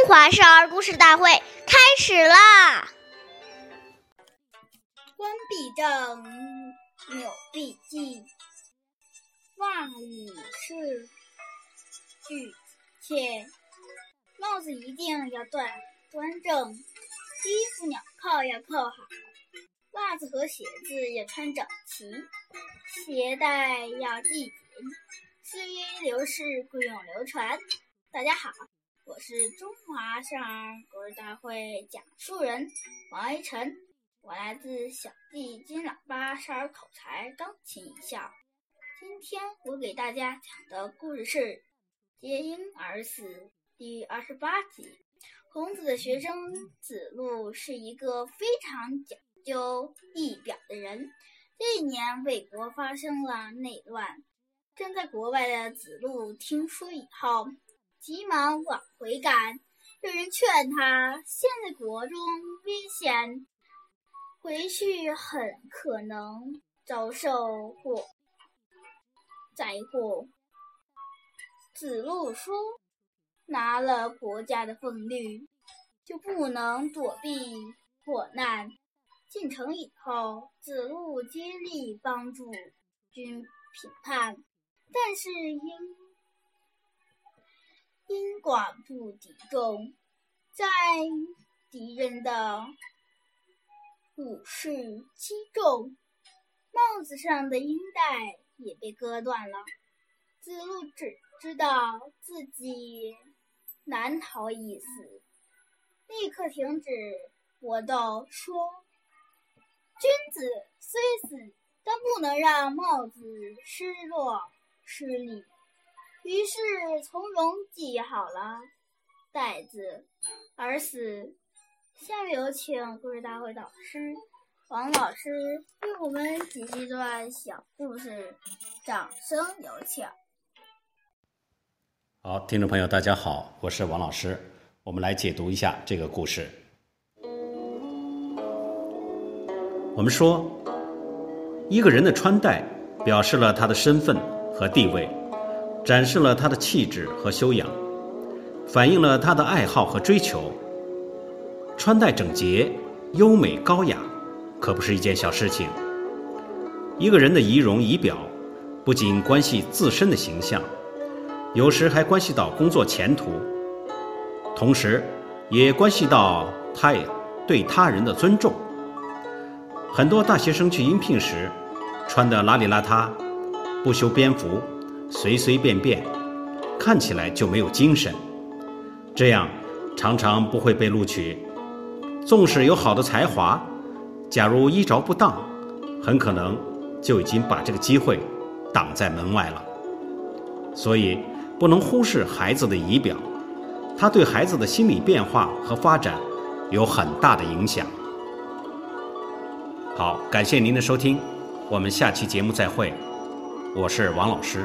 中华少儿故事大会开始啦！冠必正，纽必记，袜与是俱切。帽子一定要端端正，衣服纽扣要扣好，袜子和鞋子要穿整齐，鞋带要系紧。岁月流逝，故永流传。大家好。我是中华少儿故事大会讲述人王一晨，我来自小弟金喇叭少儿口才钢琴校。今天我给大家讲的故事是《结婴而死》第二十八集。孔子的学生子路是一个非常讲究仪表的人。这一年，魏国发生了内乱，正在国外的子路听说以后。急忙往回赶，有人劝他：“现在国中危险，回去很可能遭受祸灾祸。”子路说：“拿了国家的俸禄，就不能躲避祸难。”进城以后，子路接力帮助军平叛，但是因因寡不敌众，在敌人的武士击中，帽子上的缨带也被割断了。子路只知道自己难逃一死，立刻停止搏斗，说：“君子虽死，但不能让帽子失落失礼。”于是从容系好了带子，而死。下面有请故事大会导师王老师为我们解析一段小故事，掌声有请。好，听众朋友，大家好，我是王老师，我们来解读一下这个故事。我们说，一个人的穿戴表示了他的身份和地位。展示了他的气质和修养，反映了他的爱好和追求。穿戴整洁、优美高雅，可不是一件小事情。一个人的仪容仪表，不仅关系自身的形象，有时还关系到工作前途，同时也关系到他对他人的尊重。很多大学生去应聘时，穿得邋里邋遢，不修边幅。随随便便，看起来就没有精神，这样常常不会被录取。纵使有好的才华，假如衣着不当，很可能就已经把这个机会挡在门外了。所以不能忽视孩子的仪表，他对孩子的心理变化和发展有很大的影响。好，感谢您的收听，我们下期节目再会。我是王老师。